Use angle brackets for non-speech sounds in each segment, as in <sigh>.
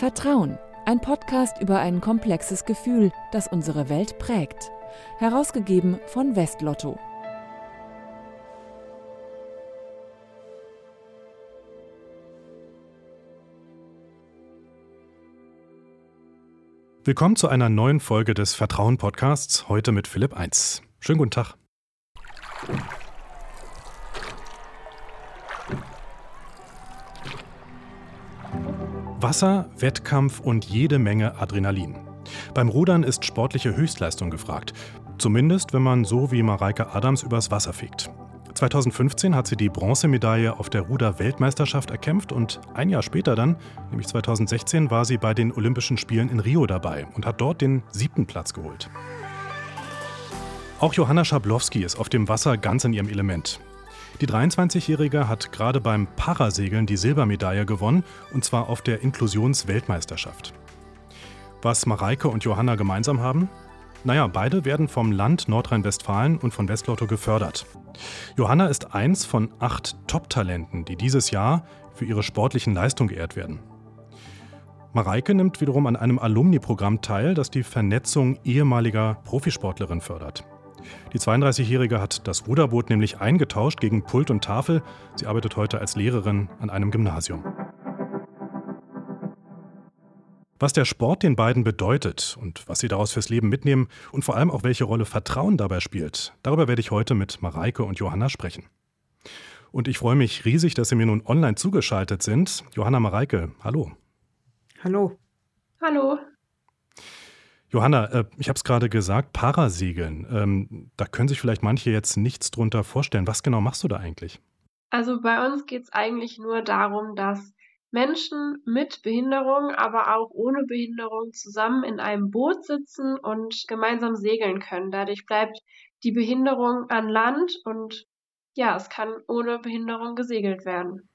Vertrauen, ein Podcast über ein komplexes Gefühl, das unsere Welt prägt. Herausgegeben von Westlotto. Willkommen zu einer neuen Folge des Vertrauen Podcasts, heute mit Philipp 1. Schönen guten Tag. Wasser, Wettkampf und jede Menge Adrenalin. Beim Rudern ist sportliche Höchstleistung gefragt. Zumindest, wenn man so wie Mareike Adams übers Wasser fegt. 2015 hat sie die Bronzemedaille auf der Ruder-Weltmeisterschaft erkämpft und ein Jahr später dann, nämlich 2016, war sie bei den Olympischen Spielen in Rio dabei und hat dort den siebten Platz geholt. Auch Johanna Schablowski ist auf dem Wasser ganz in ihrem Element. Die 23-Jährige hat gerade beim Parasegeln die Silbermedaille gewonnen, und zwar auf der Inklusionsweltmeisterschaft. Was Mareike und Johanna gemeinsam haben? Naja, beide werden vom Land Nordrhein-Westfalen und von Westlotto gefördert. Johanna ist eins von acht Top-Talenten, die dieses Jahr für ihre sportlichen Leistungen geehrt werden. Mareike nimmt wiederum an einem Alumni-Programm teil, das die Vernetzung ehemaliger Profisportlerinnen fördert. Die 32-Jährige hat das Ruderboot nämlich eingetauscht gegen Pult und Tafel. Sie arbeitet heute als Lehrerin an einem Gymnasium. Was der Sport den beiden bedeutet und was sie daraus fürs Leben mitnehmen und vor allem auch welche Rolle Vertrauen dabei spielt, darüber werde ich heute mit Mareike und Johanna sprechen. Und ich freue mich riesig, dass Sie mir nun online zugeschaltet sind. Johanna Mareike, hallo. Hallo. Hallo. Johanna, äh, ich habe es gerade gesagt, Parasegeln. Ähm, da können sich vielleicht manche jetzt nichts drunter vorstellen. Was genau machst du da eigentlich? Also bei uns geht es eigentlich nur darum, dass Menschen mit Behinderung, aber auch ohne Behinderung zusammen in einem Boot sitzen und gemeinsam segeln können. Dadurch bleibt die Behinderung an Land und ja, es kann ohne Behinderung gesegelt werden.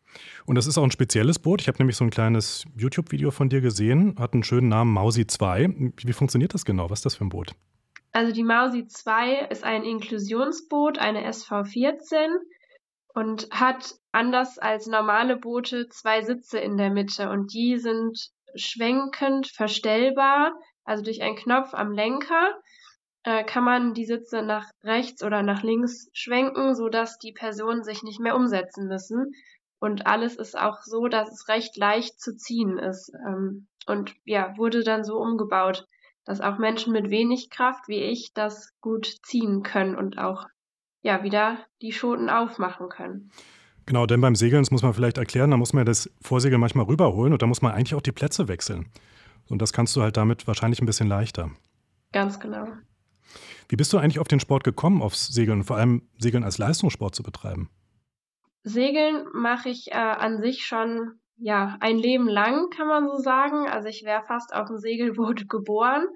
Und das ist auch ein spezielles Boot. Ich habe nämlich so ein kleines YouTube-Video von dir gesehen, hat einen schönen Namen Mausi 2. Wie funktioniert das genau? Was ist das für ein Boot? Also die Mausi 2 ist ein Inklusionsboot, eine SV14 und hat anders als normale Boote zwei Sitze in der Mitte und die sind schwenkend verstellbar, also durch einen Knopf am Lenker äh, kann man die Sitze nach rechts oder nach links schwenken, sodass die Personen sich nicht mehr umsetzen müssen. Und alles ist auch so, dass es recht leicht zu ziehen ist. Ähm, und ja, wurde dann so umgebaut, dass auch Menschen mit wenig Kraft wie ich das gut ziehen können und auch ja wieder die Schoten aufmachen können. Genau, denn beim Segeln, das muss man vielleicht erklären, da muss man das Vorsegeln manchmal rüberholen und da muss man eigentlich auch die Plätze wechseln. Und das kannst du halt damit wahrscheinlich ein bisschen leichter. Ganz genau. Wie bist du eigentlich auf den Sport gekommen, aufs Segeln vor allem Segeln als Leistungssport zu betreiben? Segeln mache ich äh, an sich schon ja ein Leben lang, kann man so sagen. Also ich wäre fast auf dem Segelboot <laughs> geboren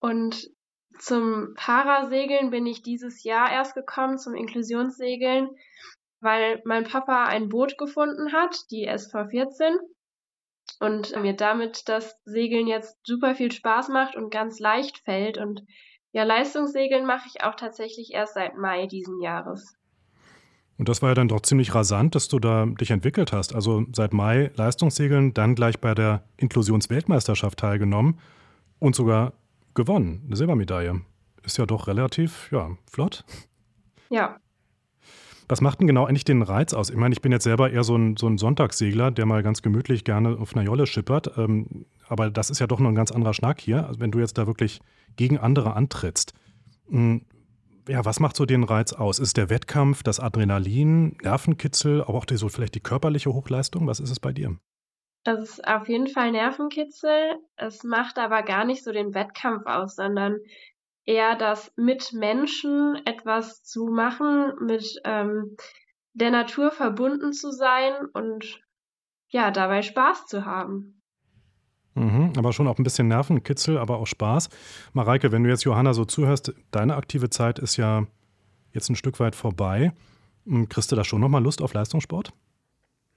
und zum Parasegeln bin ich dieses Jahr erst gekommen, zum Inklusionssegeln, weil mein Papa ein Boot gefunden hat, die SV14, und mir damit das Segeln jetzt super viel Spaß macht und ganz leicht fällt. Und ja, Leistungssegeln mache ich auch tatsächlich erst seit Mai diesen Jahres. Und das war ja dann doch ziemlich rasant, dass du da dich entwickelt hast. Also seit Mai Leistungssegeln, dann gleich bei der Inklusionsweltmeisterschaft teilgenommen und sogar gewonnen. Eine Silbermedaille. Ist ja doch relativ, ja, flott. Ja. Was macht denn genau eigentlich den Reiz aus? Ich meine, ich bin jetzt selber eher so ein, so ein Sonntagssegler, der mal ganz gemütlich gerne auf einer Jolle schippert. Ähm, aber das ist ja doch noch ein ganz anderer Schnack hier, wenn du jetzt da wirklich gegen andere antrittst. Ja, was macht so den Reiz aus? Ist der Wettkampf, das Adrenalin, Nervenkitzel, aber auch die, so vielleicht die körperliche Hochleistung? Was ist es bei dir? Das ist auf jeden Fall Nervenkitzel. Es macht aber gar nicht so den Wettkampf aus, sondern eher das mit Menschen etwas zu machen, mit ähm, der Natur verbunden zu sein und ja, dabei Spaß zu haben. Mhm, aber schon auch ein bisschen Nervenkitzel, aber auch Spaß. Mareike, wenn du jetzt Johanna so zuhörst, deine aktive Zeit ist ja jetzt ein Stück weit vorbei. Hm, kriegst du da schon nochmal Lust auf Leistungssport?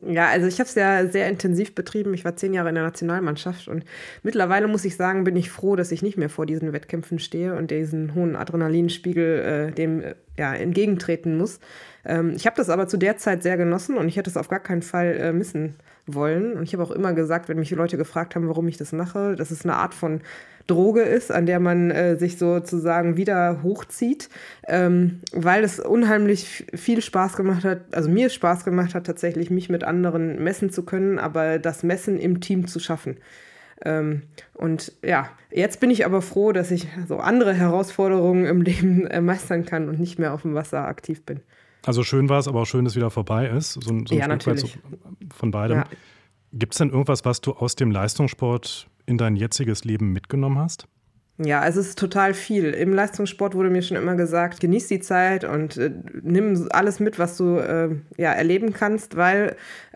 Ja, also ich habe es ja sehr intensiv betrieben. Ich war zehn Jahre in der Nationalmannschaft und mittlerweile muss ich sagen, bin ich froh, dass ich nicht mehr vor diesen Wettkämpfen stehe und diesen hohen Adrenalinspiegel, äh, dem ja, entgegentreten muss. Ähm, ich habe das aber zu der Zeit sehr genossen und ich hätte es auf gar keinen Fall äh, missen wollen. Und ich habe auch immer gesagt, wenn mich Leute gefragt haben, warum ich das mache, dass es eine Art von Droge ist, an der man äh, sich sozusagen wieder hochzieht, ähm, weil es unheimlich viel Spaß gemacht hat, also mir Spaß gemacht hat, tatsächlich mich mit anderen messen zu können, aber das Messen im Team zu schaffen. Ähm, und ja, jetzt bin ich aber froh, dass ich so andere Herausforderungen im Leben äh, meistern kann und nicht mehr auf dem Wasser aktiv bin. Also schön war es, aber auch schön, dass es wieder vorbei ist. So, so ja, natürlich. So von beidem. Ja. Gibt es denn irgendwas, was du aus dem Leistungssport in dein jetziges Leben mitgenommen hast? Ja, es ist total viel. Im Leistungssport wurde mir schon immer gesagt, genieß die Zeit und äh, nimm alles mit, was du äh, ja, erleben kannst, weil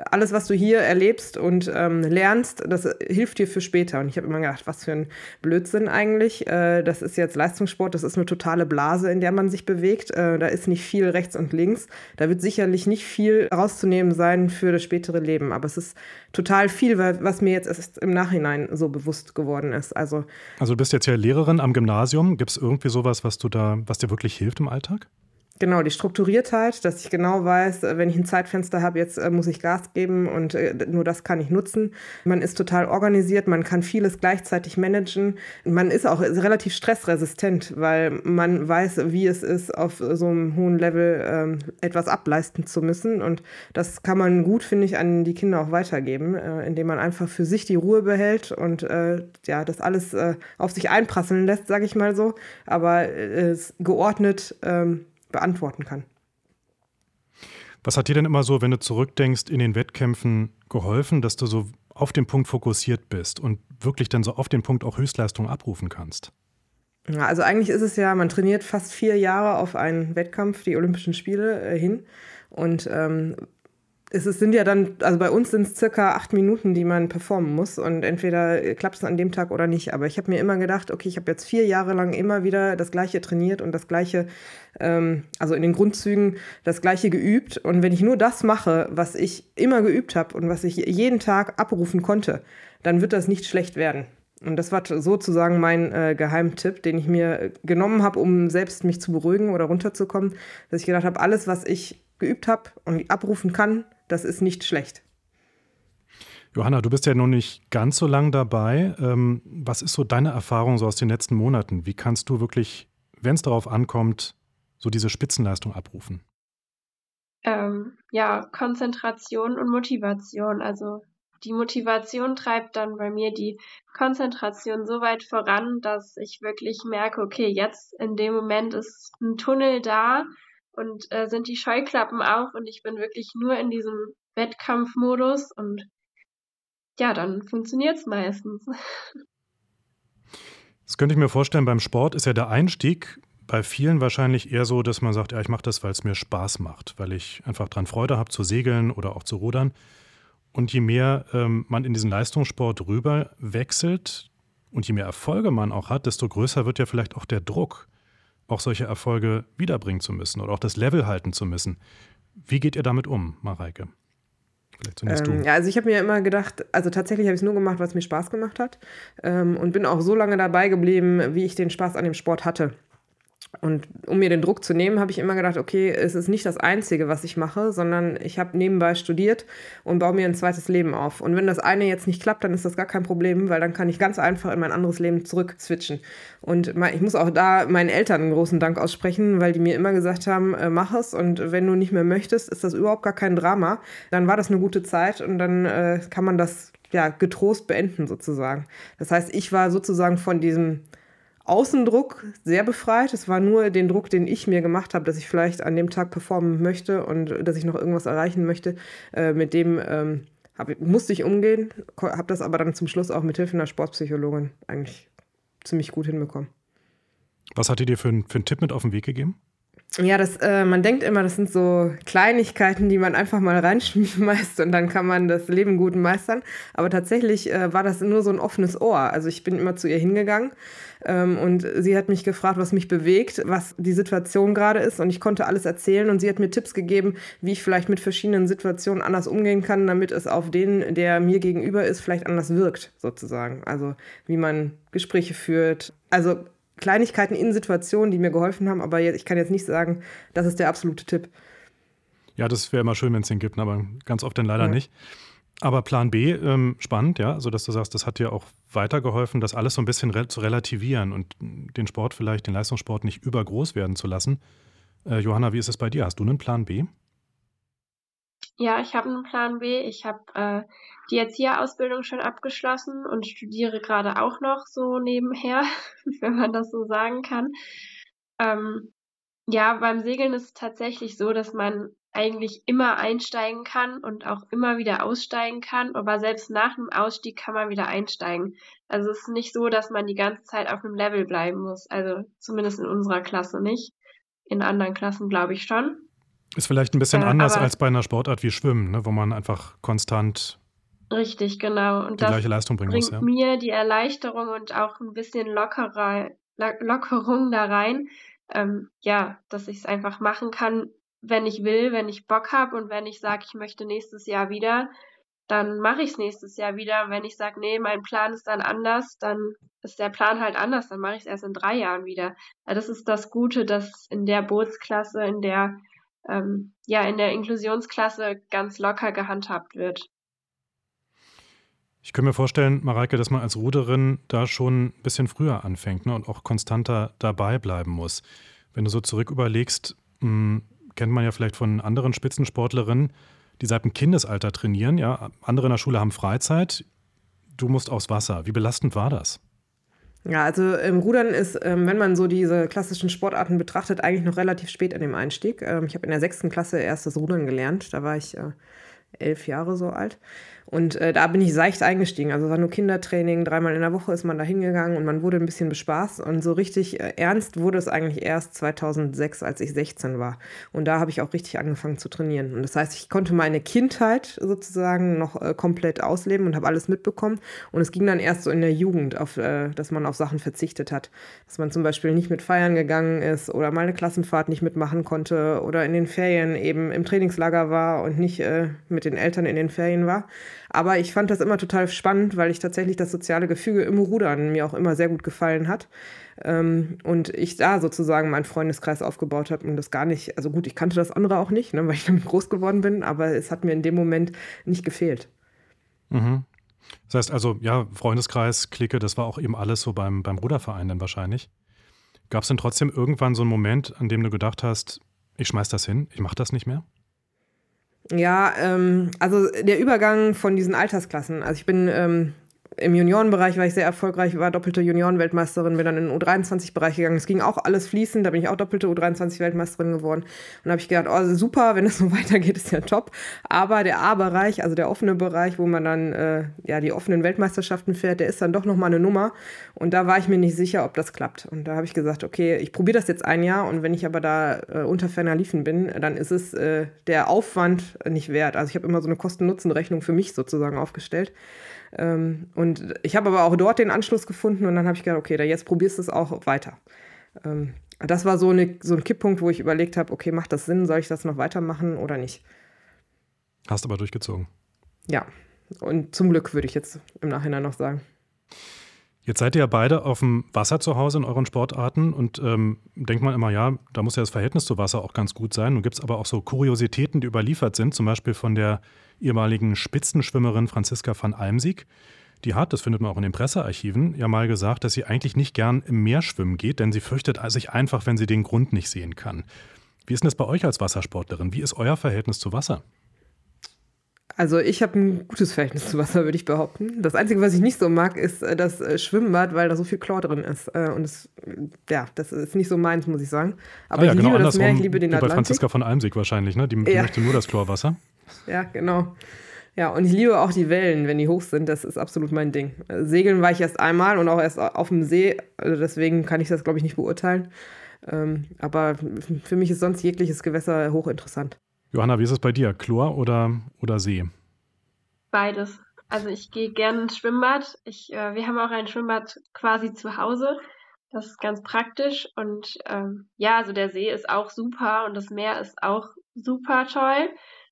alles, was du hier erlebst und ähm, lernst, das hilft dir für später. Und ich habe immer gedacht, was für ein Blödsinn eigentlich. Äh, das ist jetzt Leistungssport, das ist eine totale Blase, in der man sich bewegt. Äh, da ist nicht viel rechts und links. Da wird sicherlich nicht viel rauszunehmen sein für das spätere Leben. Aber es ist total viel, was mir jetzt erst im Nachhinein so bewusst geworden ist. Also, also du bist jetzt ja Lehrer Lehrerin am Gymnasium. Gibt es irgendwie sowas, was du da, was dir wirklich hilft im Alltag? Genau, die Strukturiertheit, dass ich genau weiß, äh, wenn ich ein Zeitfenster habe, jetzt äh, muss ich Gas geben und äh, nur das kann ich nutzen. Man ist total organisiert, man kann vieles gleichzeitig managen. Man ist auch relativ stressresistent, weil man weiß, wie es ist, auf so einem hohen Level ähm, etwas ableisten zu müssen. Und das kann man gut, finde ich, an die Kinder auch weitergeben, indem man einfach für sich die Ruhe behält und ja, das alles auf sich einprasseln lässt, sage ich mal so, aber geordnet. Beantworten kann. Was hat dir denn immer so, wenn du zurückdenkst, in den Wettkämpfen geholfen, dass du so auf den Punkt fokussiert bist und wirklich dann so auf den Punkt auch Höchstleistung abrufen kannst? Ja, also eigentlich ist es ja, man trainiert fast vier Jahre auf einen Wettkampf, die Olympischen Spiele, äh, hin. Und ähm, es sind ja dann, also bei uns sind es circa acht Minuten, die man performen muss und entweder klappt es an dem Tag oder nicht. Aber ich habe mir immer gedacht, okay, ich habe jetzt vier Jahre lang immer wieder das Gleiche trainiert und das Gleiche, ähm, also in den Grundzügen das Gleiche geübt. Und wenn ich nur das mache, was ich immer geübt habe und was ich jeden Tag abrufen konnte, dann wird das nicht schlecht werden. Und das war sozusagen mein äh, Geheimtipp, den ich mir genommen habe, um selbst mich zu beruhigen oder runterzukommen, dass ich gedacht habe, alles, was ich geübt habe und abrufen kann, das ist nicht schlecht. Johanna, du bist ja noch nicht ganz so lang dabei. Ähm, was ist so deine Erfahrung so aus den letzten Monaten? Wie kannst du wirklich, wenn es darauf ankommt, so diese Spitzenleistung abrufen? Ähm, ja, Konzentration und Motivation. Also die Motivation treibt dann bei mir die Konzentration so weit voran, dass ich wirklich merke, okay, jetzt in dem Moment ist ein Tunnel da und äh, sind die Scheuklappen auf und ich bin wirklich nur in diesem Wettkampfmodus und ja, dann funktioniert es meistens. <laughs> Das könnte ich mir vorstellen, beim Sport ist ja der Einstieg bei vielen wahrscheinlich eher so, dass man sagt, ja, ich mache das, weil es mir Spaß macht, weil ich einfach dran Freude habe zu segeln oder auch zu rudern. Und je mehr ähm, man in diesen Leistungssport rüber wechselt und je mehr Erfolge man auch hat, desto größer wird ja vielleicht auch der Druck auch solche Erfolge wiederbringen zu müssen oder auch das Level halten zu müssen. Wie geht ihr damit um, Mareike? Vielleicht zunächst ähm, du. Ja, also ich habe mir immer gedacht, also tatsächlich habe ich es nur gemacht, was mir Spaß gemacht hat ähm, und bin auch so lange dabei geblieben, wie ich den Spaß an dem Sport hatte. Und um mir den Druck zu nehmen, habe ich immer gedacht, okay, es ist nicht das Einzige, was ich mache, sondern ich habe nebenbei studiert und baue mir ein zweites Leben auf. Und wenn das eine jetzt nicht klappt, dann ist das gar kein Problem, weil dann kann ich ganz einfach in mein anderes Leben zurück switchen. Und ich muss auch da meinen Eltern einen großen Dank aussprechen, weil die mir immer gesagt haben, äh, mach es und wenn du nicht mehr möchtest, ist das überhaupt gar kein Drama. Dann war das eine gute Zeit und dann äh, kann man das ja getrost beenden sozusagen. Das heißt, ich war sozusagen von diesem Außendruck sehr befreit. Es war nur den Druck, den ich mir gemacht habe, dass ich vielleicht an dem Tag performen möchte und dass ich noch irgendwas erreichen möchte. Äh, mit dem ähm, hab, musste ich umgehen, habe das aber dann zum Schluss auch mit Hilfe einer Sportpsychologin eigentlich ziemlich gut hinbekommen. Was hat die dir für, für einen Tipp mit auf den Weg gegeben? Ja, das, äh, man denkt immer, das sind so Kleinigkeiten, die man einfach mal reinschmeißt <laughs> und dann kann man das Leben gut meistern. Aber tatsächlich äh, war das nur so ein offenes Ohr. Also ich bin immer zu ihr hingegangen ähm, und sie hat mich gefragt, was mich bewegt, was die Situation gerade ist und ich konnte alles erzählen und sie hat mir Tipps gegeben, wie ich vielleicht mit verschiedenen Situationen anders umgehen kann, damit es auf den, der mir gegenüber ist, vielleicht anders wirkt, sozusagen. Also wie man Gespräche führt. Also Kleinigkeiten in Situationen, die mir geholfen haben, aber ich kann jetzt nicht sagen, das ist der absolute Tipp. Ja, das wäre immer schön, wenn es den gibt, aber ganz oft dann leider ja. nicht. Aber Plan B, ähm, spannend, ja, also dass du sagst, das hat dir auch weitergeholfen, das alles so ein bisschen re zu relativieren und den Sport vielleicht, den Leistungssport nicht übergroß werden zu lassen. Äh, Johanna, wie ist es bei dir? Hast du einen Plan B? Ja, ich habe einen Plan B. Ich habe äh, die Erzieherausbildung schon abgeschlossen und studiere gerade auch noch so nebenher, <laughs> wenn man das so sagen kann. Ähm, ja, beim Segeln ist es tatsächlich so, dass man eigentlich immer einsteigen kann und auch immer wieder aussteigen kann, aber selbst nach dem Ausstieg kann man wieder einsteigen. Also es ist nicht so, dass man die ganze Zeit auf einem Level bleiben muss. Also zumindest in unserer Klasse nicht. In anderen Klassen glaube ich schon. Ist vielleicht ein bisschen äh, anders als bei einer Sportart wie Schwimmen, ne, wo man einfach konstant richtig, genau. Und die gleiche Leistung bringen bringt muss. Ja. mir die Erleichterung und auch ein bisschen lockerer, Lockerung da rein. Ähm, ja, dass ich es einfach machen kann, wenn ich will, wenn ich Bock habe und wenn ich sage, ich möchte nächstes Jahr wieder, dann mache ich es nächstes Jahr wieder. Wenn ich sage, nee, mein Plan ist dann anders, dann ist der Plan halt anders, dann mache ich es erst in drei Jahren wieder. Ja, das ist das Gute, dass in der Bootsklasse, in der ähm, ja in der Inklusionsklasse ganz locker gehandhabt wird. Ich könnte mir vorstellen, Mareike, dass man als Ruderin da schon ein bisschen früher anfängt ne, und auch konstanter dabei bleiben muss. Wenn du so zurück überlegst, hm, kennt man ja vielleicht von anderen Spitzensportlerinnen, die seit dem Kindesalter trainieren. Ja, andere in der Schule haben Freizeit. Du musst aufs Wasser. Wie belastend war das? Ja, also im Rudern ist, ähm, wenn man so diese klassischen Sportarten betrachtet, eigentlich noch relativ spät in dem Einstieg. Ähm, ich habe in der sechsten Klasse erst das Rudern gelernt. Da war ich äh, elf Jahre so alt. Und äh, da bin ich seicht eingestiegen. Also es war nur Kindertraining, dreimal in der Woche ist man da hingegangen und man wurde ein bisschen bespaßt. Und so richtig äh, ernst wurde es eigentlich erst 2006, als ich 16 war. Und da habe ich auch richtig angefangen zu trainieren. Und das heißt, ich konnte meine Kindheit sozusagen noch äh, komplett ausleben und habe alles mitbekommen. Und es ging dann erst so in der Jugend, auf, äh, dass man auf Sachen verzichtet hat. Dass man zum Beispiel nicht mit feiern gegangen ist oder mal eine Klassenfahrt nicht mitmachen konnte oder in den Ferien eben im Trainingslager war und nicht äh, mit den Eltern in den Ferien war. Aber ich fand das immer total spannend, weil ich tatsächlich das soziale Gefüge im Rudern mir auch immer sehr gut gefallen hat. Ähm, und ich da sozusagen meinen Freundeskreis aufgebaut habe und das gar nicht, also gut, ich kannte das andere auch nicht, ne, weil ich <laughs> damit groß geworden bin, aber es hat mir in dem Moment nicht gefehlt. Mhm. Das heißt also, ja, Freundeskreis, Clique, das war auch eben alles so beim, beim Ruderverein dann wahrscheinlich. Gab es denn trotzdem irgendwann so einen Moment, an dem du gedacht hast, ich schmeiß das hin, ich mache das nicht mehr? Ja, ähm, also der Übergang von diesen Altersklassen. Also ich bin ähm, im Juniorenbereich war ich sehr erfolgreich, war doppelte Juniorenweltmeisterin, bin dann in den U23-Bereich gegangen. Es ging auch alles fließend, da bin ich auch doppelte U23-Weltmeisterin geworden. Und habe ich gedacht, oh, super, wenn es so <laughs> weitergeht, ist ja top. Aber der A-Bereich, also der offene Bereich, wo man dann äh, ja die offenen Weltmeisterschaften fährt, der ist dann doch nochmal eine Nummer. Und da war ich mir nicht sicher, ob das klappt. Und da habe ich gesagt, okay, ich probiere das jetzt ein Jahr und wenn ich aber da äh, unter ferner Liefen bin, dann ist es äh, der Aufwand nicht wert. Also ich habe immer so eine Kosten-Nutzen-Rechnung für mich sozusagen aufgestellt. Ähm, und ich habe aber auch dort den Anschluss gefunden und dann habe ich gedacht, okay, da jetzt probierst du es auch weiter. Ähm, das war so, eine, so ein Kipppunkt, wo ich überlegt habe, okay, macht das Sinn, soll ich das noch weitermachen oder nicht? Hast aber durchgezogen. Ja, und zum Glück würde ich jetzt im Nachhinein noch sagen. Jetzt seid ihr ja beide auf dem Wasser zu Hause in euren Sportarten und ähm, denkt man immer, ja, da muss ja das Verhältnis zu Wasser auch ganz gut sein. Nun gibt es aber auch so Kuriositäten, die überliefert sind, zum Beispiel von der ehemaligen Spitzenschwimmerin Franziska van Almsieg. Die hat, das findet man auch in den Pressearchiven, ja mal gesagt, dass sie eigentlich nicht gern im Meer schwimmen geht, denn sie fürchtet sich einfach, wenn sie den Grund nicht sehen kann. Wie ist denn das bei euch als Wassersportlerin? Wie ist euer Verhältnis zu Wasser? Also ich habe ein gutes Verhältnis zu Wasser, würde ich behaupten. Das Einzige, was ich nicht so mag, ist äh, das äh, Schwimmbad, weil da so viel Chlor drin ist. Äh, und das, ja, das ist nicht so meins, muss ich sagen. Aber ah ja, ich genau liebe das Meer, ich liebe den Atlantik. Bei Franziska von Almsig wahrscheinlich, ne? Die, die ja. möchte nur das Chlorwasser. <laughs> Ja, genau. Ja, und ich liebe auch die Wellen, wenn die hoch sind. Das ist absolut mein Ding. Segeln war ich erst einmal und auch erst auf dem See. Also deswegen kann ich das, glaube ich, nicht beurteilen. Ähm, aber für mich ist sonst jegliches Gewässer hochinteressant. Johanna, wie ist es bei dir? Chlor oder, oder See? Beides. Also ich gehe gerne ins Schwimmbad. Ich, äh, wir haben auch ein Schwimmbad quasi zu Hause. Das ist ganz praktisch. Und ähm, ja, also der See ist auch super und das Meer ist auch super toll.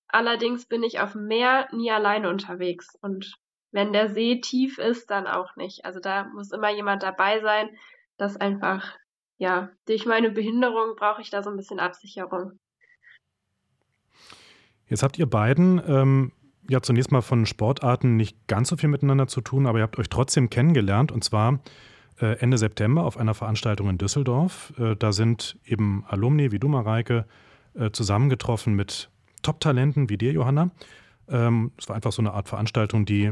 Allerdings bin ich auf dem Meer nie alleine unterwegs. Und wenn der See tief ist, dann auch nicht. Also da muss immer jemand dabei sein, das einfach, ja, durch meine Behinderung brauche ich da so ein bisschen Absicherung. Jetzt habt ihr beiden ähm, ja zunächst mal von Sportarten nicht ganz so viel miteinander zu tun, aber ihr habt euch trotzdem kennengelernt und zwar äh, Ende September auf einer Veranstaltung in Düsseldorf. Äh, da sind eben Alumni wie du, Mareike, äh, zusammengetroffen mit Top-Talenten wie dir, Johanna. Ähm, es war einfach so eine Art Veranstaltung, die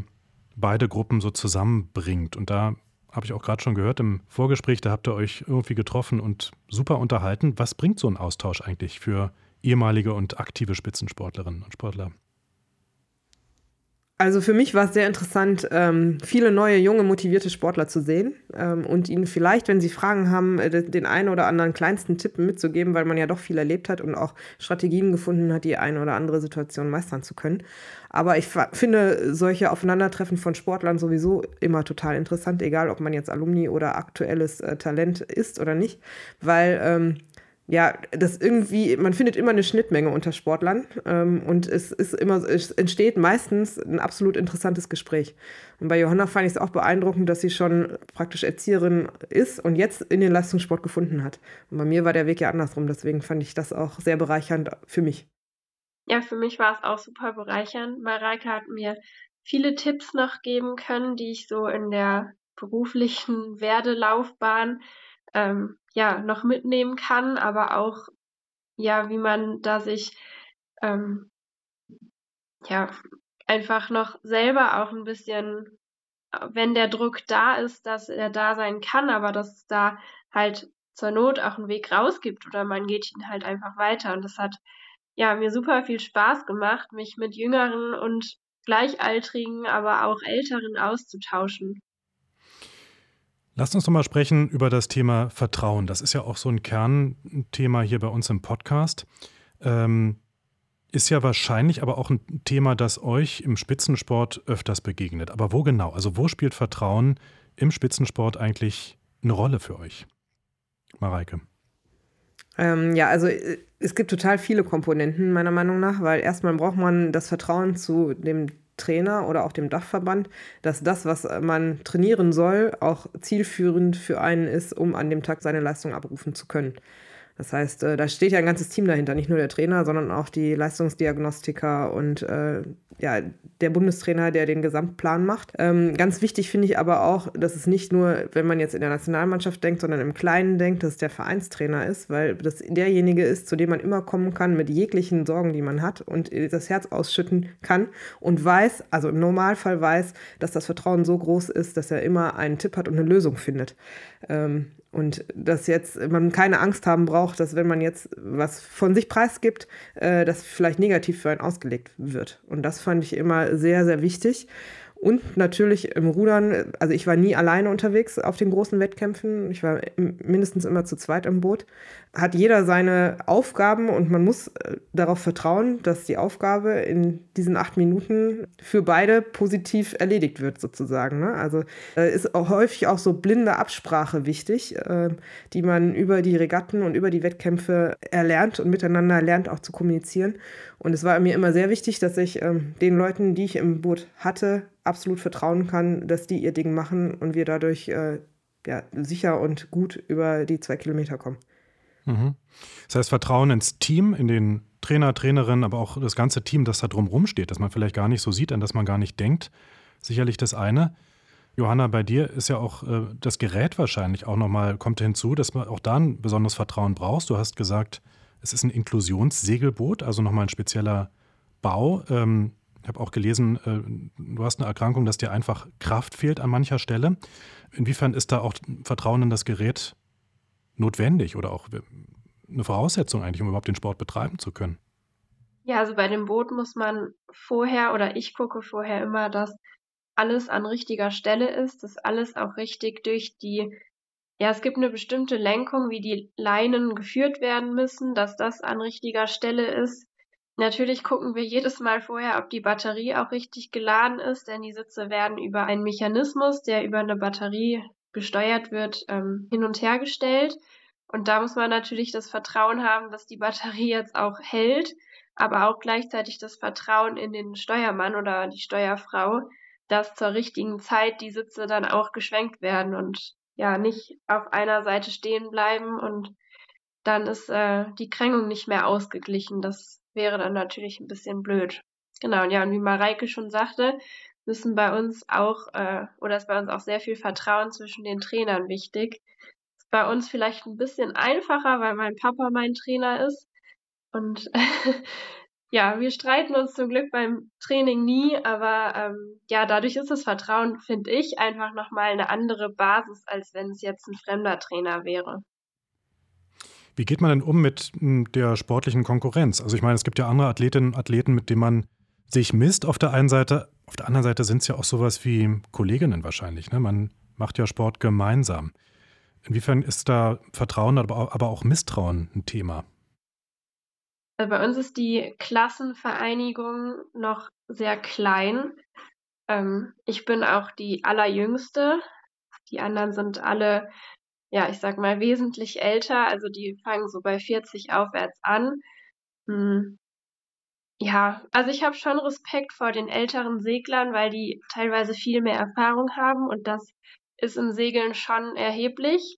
beide Gruppen so zusammenbringt. Und da habe ich auch gerade schon gehört im Vorgespräch, da habt ihr euch irgendwie getroffen und super unterhalten. Was bringt so ein Austausch eigentlich für ehemalige und aktive Spitzensportlerinnen und Sportler? Also für mich war es sehr interessant, ähm, viele neue, junge, motivierte Sportler zu sehen ähm, und ihnen vielleicht, wenn sie Fragen haben, äh, den einen oder anderen kleinsten Tipp mitzugeben, weil man ja doch viel erlebt hat und auch Strategien gefunden hat, die eine oder andere Situation meistern zu können. Aber ich finde solche Aufeinandertreffen von Sportlern sowieso immer total interessant, egal ob man jetzt Alumni oder aktuelles äh, Talent ist oder nicht, weil ähm, ja, das irgendwie, man findet immer eine Schnittmenge unter Sportlern ähm, und es ist immer, es entsteht meistens ein absolut interessantes Gespräch. Und bei Johanna fand ich es auch beeindruckend, dass sie schon praktisch Erzieherin ist und jetzt in den Leistungssport gefunden hat. Und bei mir war der Weg ja andersrum, deswegen fand ich das auch sehr bereichernd für mich. Ja, für mich war es auch super bereichernd. Mareike hat mir viele Tipps noch geben können, die ich so in der beruflichen Werdelaufbahn ähm, ja noch mitnehmen kann, aber auch ja, wie man da sich ähm, ja einfach noch selber auch ein bisschen, wenn der Druck da ist, dass er da sein kann, aber dass es da halt zur Not auch einen Weg raus gibt oder man geht ihn halt einfach weiter. Und das hat ja mir super viel Spaß gemacht, mich mit Jüngeren und Gleichaltrigen, aber auch Älteren auszutauschen. Lasst uns doch mal sprechen über das Thema Vertrauen. Das ist ja auch so ein Kernthema hier bei uns im Podcast. Ähm, ist ja wahrscheinlich aber auch ein Thema, das euch im Spitzensport öfters begegnet. Aber wo genau? Also wo spielt Vertrauen im Spitzensport eigentlich eine Rolle für euch? Mareike. Ähm, ja, also äh, es gibt total viele Komponenten meiner Meinung nach, weil erstmal braucht man das Vertrauen zu dem Trainer oder auch dem Dachverband, dass das, was man trainieren soll, auch zielführend für einen ist, um an dem Tag seine Leistung abrufen zu können. Das heißt, äh, da steht ja ein ganzes Team dahinter, nicht nur der Trainer, sondern auch die Leistungsdiagnostiker und äh, ja, der Bundestrainer, der den Gesamtplan macht. Ähm, ganz wichtig finde ich aber auch, dass es nicht nur, wenn man jetzt in der Nationalmannschaft denkt, sondern im Kleinen denkt, dass es der Vereinstrainer ist, weil das derjenige ist, zu dem man immer kommen kann mit jeglichen Sorgen, die man hat und das Herz ausschütten kann und weiß, also im Normalfall weiß, dass das Vertrauen so groß ist, dass er immer einen Tipp hat und eine Lösung findet. Ähm, und dass jetzt man keine Angst haben braucht, dass wenn man jetzt was von sich preisgibt, äh, das vielleicht negativ für einen ausgelegt wird. Und das fand ich immer sehr, sehr wichtig. Und natürlich im Rudern, also ich war nie alleine unterwegs auf den großen Wettkämpfen. Ich war mindestens immer zu zweit im Boot. Hat jeder seine Aufgaben und man muss äh, darauf vertrauen, dass die Aufgabe in diesen acht Minuten für beide positiv erledigt wird, sozusagen. Ne? Also äh, ist auch häufig auch so blinde Absprache wichtig, äh, die man über die Regatten und über die Wettkämpfe erlernt und miteinander lernt auch zu kommunizieren. Und es war mir immer sehr wichtig, dass ich ähm, den Leuten, die ich im Boot hatte, absolut vertrauen kann, dass die ihr Ding machen und wir dadurch äh, ja, sicher und gut über die zwei Kilometer kommen. Mhm. Das heißt, Vertrauen ins Team, in den Trainer, Trainerin, aber auch das ganze Team, das da drumherum steht, das man vielleicht gar nicht so sieht, an das man gar nicht denkt. Sicherlich das eine. Johanna, bei dir ist ja auch äh, das Gerät wahrscheinlich auch nochmal, kommt hinzu, dass man auch da ein besonderes Vertrauen brauchst. Du hast gesagt, es ist ein Inklusionssegelboot, also nochmal ein spezieller Bau. Ähm, ich habe auch gelesen, äh, du hast eine Erkrankung, dass dir einfach Kraft fehlt an mancher Stelle. Inwiefern ist da auch Vertrauen in das Gerät notwendig oder auch eine Voraussetzung eigentlich, um überhaupt den Sport betreiben zu können? Ja, also bei dem Boot muss man vorher oder ich gucke vorher immer, dass alles an richtiger Stelle ist, dass alles auch richtig durch die ja, es gibt eine bestimmte Lenkung, wie die Leinen geführt werden müssen, dass das an richtiger Stelle ist. Natürlich gucken wir jedes Mal vorher, ob die Batterie auch richtig geladen ist, denn die Sitze werden über einen Mechanismus, der über eine Batterie gesteuert wird, ähm, hin und her gestellt. Und da muss man natürlich das Vertrauen haben, dass die Batterie jetzt auch hält, aber auch gleichzeitig das Vertrauen in den Steuermann oder die Steuerfrau, dass zur richtigen Zeit die Sitze dann auch geschwenkt werden. Und ja nicht auf einer Seite stehen bleiben und dann ist äh, die Krängung nicht mehr ausgeglichen. Das wäre dann natürlich ein bisschen blöd. Genau, und ja, und wie Mareike schon sagte, müssen bei uns auch, äh, oder ist bei uns auch sehr viel Vertrauen zwischen den Trainern wichtig. Ist bei uns vielleicht ein bisschen einfacher, weil mein Papa mein Trainer ist. Und <laughs> ja, wir streiten uns zum Glück beim Training nie, aber ähm, ja, dadurch ist das Vertrauen, finde ich, einfach nochmal eine andere Basis, als wenn es jetzt ein fremder Trainer wäre. Wie geht man denn um mit hm, der sportlichen Konkurrenz? Also ich meine, es gibt ja andere Athletinnen und Athleten, mit denen man sich misst auf der einen Seite. Auf der anderen Seite sind es ja auch sowas wie Kolleginnen wahrscheinlich. Ne? Man macht ja Sport gemeinsam. Inwiefern ist da Vertrauen, aber auch Misstrauen ein Thema? Also bei uns ist die Klassenvereinigung noch sehr klein. Ähm, ich bin auch die allerjüngste. Die anderen sind alle ja, ich sag mal, wesentlich älter. Also die fangen so bei 40 aufwärts an. Hm. Ja, also ich habe schon Respekt vor den älteren Seglern, weil die teilweise viel mehr Erfahrung haben und das ist im Segeln schon erheblich.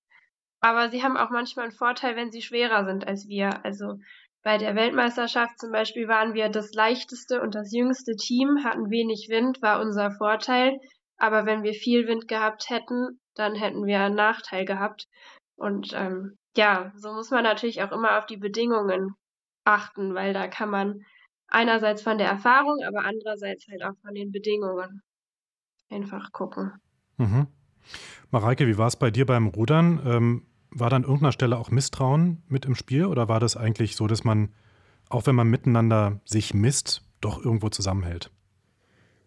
Aber sie haben auch manchmal einen Vorteil, wenn sie schwerer sind als wir. Also bei der Weltmeisterschaft zum Beispiel waren wir das leichteste und das jüngste Team, hatten wenig Wind, war unser Vorteil. Aber wenn wir viel Wind gehabt hätten, dann hätten wir einen Nachteil gehabt. Und ähm, ja, so muss man natürlich auch immer auf die Bedingungen achten, weil da kann man einerseits von der Erfahrung, aber andererseits halt auch von den Bedingungen einfach gucken. Mhm. Mareike, wie war es bei dir beim Rudern? Ähm, war da an irgendeiner Stelle auch Misstrauen mit im Spiel oder war das eigentlich so, dass man, auch wenn man miteinander sich misst, doch irgendwo zusammenhält?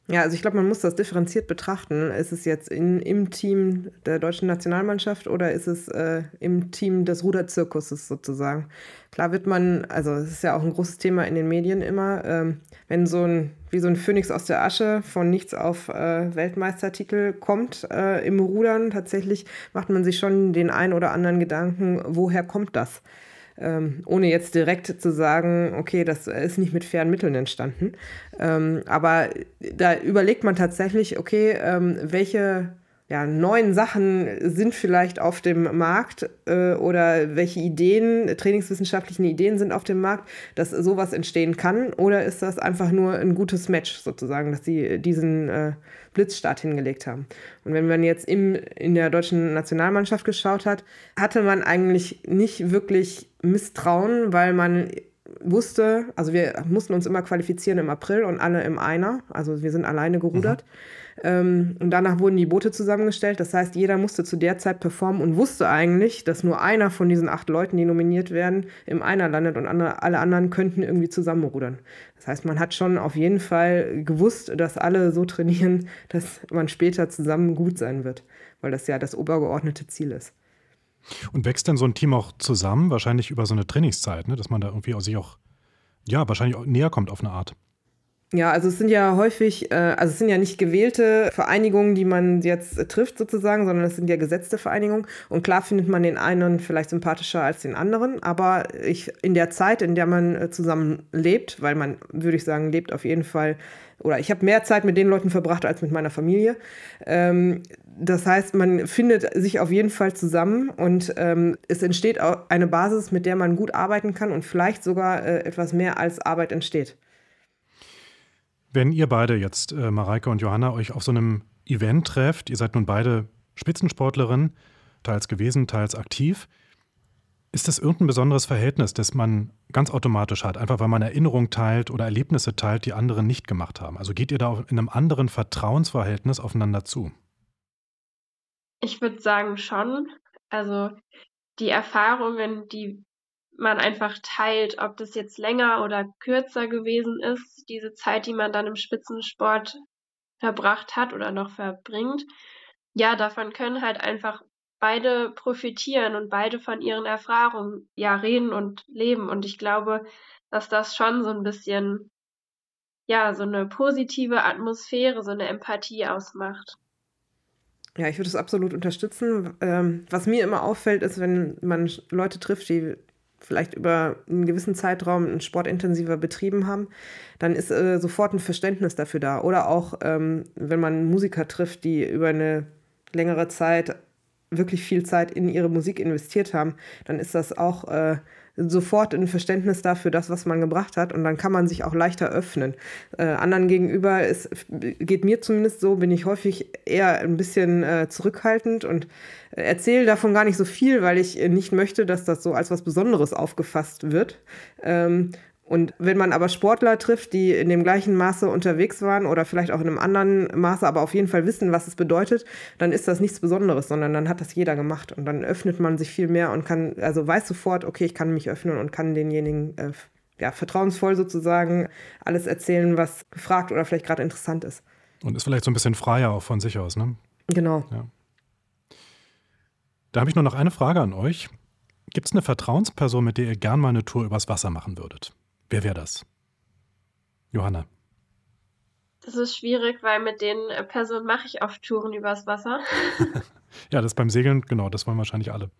Ja, also ich glaube, man muss das differenziert betrachten. Ist es jetzt in, im Team der deutschen Nationalmannschaft oder ist es äh, im Team des Ruderzirkuses sozusagen? Klar wird man, also es ist ja auch ein großes Thema in den Medien immer, ähm, wenn so ein, wie so ein Phönix aus der Asche von nichts auf äh, Weltmeistertitel kommt äh, im Rudern, tatsächlich macht man sich schon den ein oder anderen Gedanken, woher kommt das? Ähm, ohne jetzt direkt zu sagen, okay, das ist nicht mit fairen Mitteln entstanden. Ähm, aber da überlegt man tatsächlich, okay, ähm, welche ja, neuen Sachen sind vielleicht auf dem Markt äh, oder welche Ideen, trainingswissenschaftlichen Ideen sind auf dem Markt, dass sowas entstehen kann? Oder ist das einfach nur ein gutes Match sozusagen, dass sie diesen äh, Blitzstart hingelegt haben? Und wenn man jetzt im, in der deutschen Nationalmannschaft geschaut hat, hatte man eigentlich nicht wirklich Misstrauen, weil man wusste, also wir mussten uns immer qualifizieren im April und alle im Einer, also wir sind alleine gerudert. Mhm. Ähm, und danach wurden die Boote zusammengestellt. Das heißt, jeder musste zu der Zeit performen und wusste eigentlich, dass nur einer von diesen acht Leuten, die nominiert werden, im Einer landet und andere, alle anderen könnten irgendwie zusammenrudern. Das heißt, man hat schon auf jeden Fall gewusst, dass alle so trainieren, <laughs> dass man später zusammen gut sein wird, weil das ja das obergeordnete Ziel ist. Und wächst denn so ein Team auch zusammen, wahrscheinlich über so eine Trainingszeit, ne? dass man da irgendwie auch sich auch, ja, wahrscheinlich auch näher kommt auf eine Art? Ja, also es sind ja häufig, äh, also es sind ja nicht gewählte Vereinigungen, die man jetzt äh, trifft sozusagen, sondern es sind ja gesetzte Vereinigungen. Und klar findet man den einen vielleicht sympathischer als den anderen, aber ich, in der Zeit, in der man äh, zusammen lebt, weil man, würde ich sagen, lebt auf jeden Fall, oder ich habe mehr Zeit mit den Leuten verbracht als mit meiner Familie. Ähm, das heißt, man findet sich auf jeden Fall zusammen und ähm, es entsteht auch eine Basis, mit der man gut arbeiten kann und vielleicht sogar etwas mehr als Arbeit entsteht. Wenn ihr beide jetzt, äh, Mareike und Johanna, euch auf so einem Event trefft, ihr seid nun beide Spitzensportlerinnen, teils gewesen, teils aktiv, ist das irgendein besonderes Verhältnis, das man ganz automatisch hat, einfach weil man Erinnerungen teilt oder Erlebnisse teilt, die andere nicht gemacht haben? Also geht ihr da in einem anderen Vertrauensverhältnis aufeinander zu? Ich würde sagen schon. Also die Erfahrungen, die man einfach teilt, ob das jetzt länger oder kürzer gewesen ist, diese Zeit, die man dann im Spitzensport verbracht hat oder noch verbringt. Ja, davon können halt einfach beide profitieren und beide von ihren Erfahrungen ja reden und leben. Und ich glaube, dass das schon so ein bisschen, ja, so eine positive Atmosphäre, so eine Empathie ausmacht. Ja, ich würde es absolut unterstützen. Ähm, was mir immer auffällt, ist, wenn man Leute trifft, die vielleicht über einen gewissen Zeitraum einen Sport intensiver betrieben haben, dann ist äh, sofort ein Verständnis dafür da. Oder auch, ähm, wenn man Musiker trifft, die über eine längere Zeit wirklich viel Zeit in ihre Musik investiert haben, dann ist das auch äh, sofort ein Verständnis dafür, das, was man gebracht hat. Und dann kann man sich auch leichter öffnen. Äh, anderen gegenüber ist, geht mir zumindest so, bin ich häufig eher ein bisschen äh, zurückhaltend und erzähle davon gar nicht so viel, weil ich nicht möchte, dass das so als was Besonderes aufgefasst wird. Ähm, und wenn man aber Sportler trifft, die in dem gleichen Maße unterwegs waren oder vielleicht auch in einem anderen Maße, aber auf jeden Fall wissen, was es bedeutet, dann ist das nichts Besonderes, sondern dann hat das jeder gemacht. Und dann öffnet man sich viel mehr und kann, also weiß sofort, okay, ich kann mich öffnen und kann denjenigen äh, ja, vertrauensvoll sozusagen alles erzählen, was gefragt oder vielleicht gerade interessant ist. Und ist vielleicht so ein bisschen freier auch von sich aus, ne? Genau. Ja. Da habe ich nur noch eine Frage an euch. Gibt es eine Vertrauensperson, mit der ihr gern mal eine Tour übers Wasser machen würdet? Wer wäre das? Johanna. Das ist schwierig, weil mit den äh, Personen mache ich oft Touren übers Wasser. <laughs> ja, das beim Segeln, genau, das wollen wahrscheinlich alle.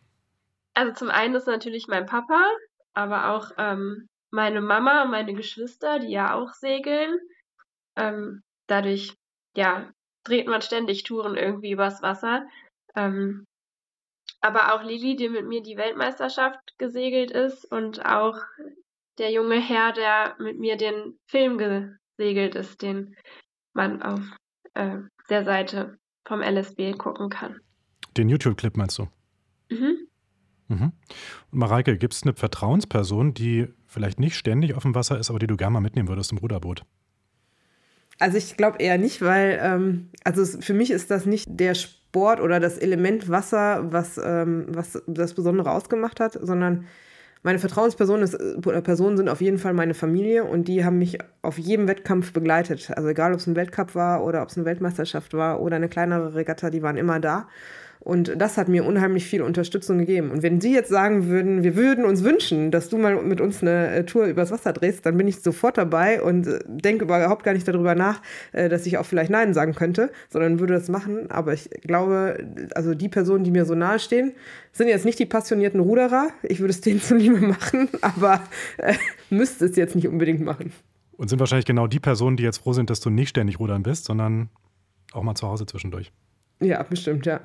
Also zum einen ist natürlich mein Papa, aber auch ähm, meine Mama und meine Geschwister, die ja auch segeln. Ähm, dadurch, ja, dreht man ständig Touren irgendwie übers Wasser. Ähm, aber auch Lili, die mit mir die Weltmeisterschaft gesegelt ist und auch der junge Herr, der mit mir den Film gesegelt ist, den man auf äh, der Seite vom LSB gucken kann. Den YouTube-Clip meinst du? Mhm. Mhm. Und Mareike, gibt es eine Vertrauensperson, die vielleicht nicht ständig auf dem Wasser ist, aber die du gerne mal mitnehmen würdest im Ruderboot? Also ich glaube eher nicht, weil ähm, also für mich ist das nicht der Sport oder das Element Wasser, was, ähm, was das Besondere ausgemacht hat, sondern meine Vertrauenspersonen ist, äh, Personen sind auf jeden Fall meine Familie und die haben mich auf jedem Wettkampf begleitet. Also egal, ob es ein Weltcup war oder ob es eine Weltmeisterschaft war oder eine kleinere Regatta, die waren immer da. Und das hat mir unheimlich viel Unterstützung gegeben. Und wenn Sie jetzt sagen würden, wir würden uns wünschen, dass du mal mit uns eine äh, Tour übers Wasser drehst, dann bin ich sofort dabei und äh, denke überhaupt gar nicht darüber nach, äh, dass ich auch vielleicht Nein sagen könnte, sondern würde das machen. Aber ich glaube, also die Personen, die mir so nahe stehen, sind jetzt nicht die passionierten Ruderer. Ich würde es denen <laughs> zuliebe machen, aber äh, müsste es jetzt nicht unbedingt machen. Und sind wahrscheinlich genau die Personen, die jetzt froh sind, dass du nicht ständig rudern bist, sondern auch mal zu Hause zwischendurch. Ja, bestimmt, ja.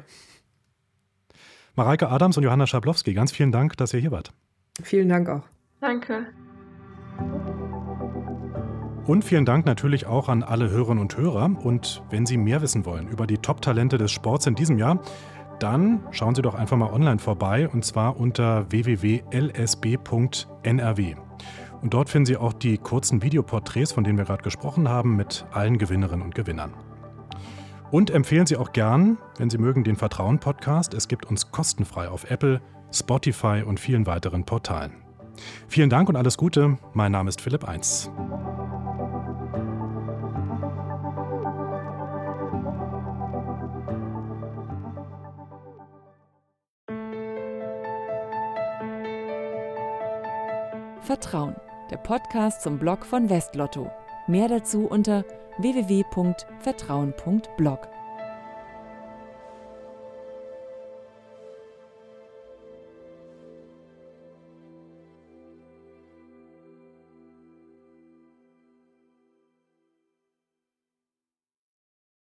Mareike Adams und Johanna Schablowski, ganz vielen Dank, dass ihr hier wart. Vielen Dank auch. Danke. Und vielen Dank natürlich auch an alle Hörerinnen und Hörer. Und wenn Sie mehr wissen wollen über die Top-Talente des Sports in diesem Jahr, dann schauen Sie doch einfach mal online vorbei und zwar unter www.lsb.nrw. Und dort finden Sie auch die kurzen Videoporträts, von denen wir gerade gesprochen haben, mit allen Gewinnerinnen und Gewinnern. Und empfehlen Sie auch gern, wenn Sie mögen, den Vertrauen-Podcast. Es gibt uns kostenfrei auf Apple, Spotify und vielen weiteren Portalen. Vielen Dank und alles Gute. Mein Name ist Philipp Eins. Vertrauen, der Podcast zum Blog von Westlotto. Mehr dazu unter www.vertrauen.blog.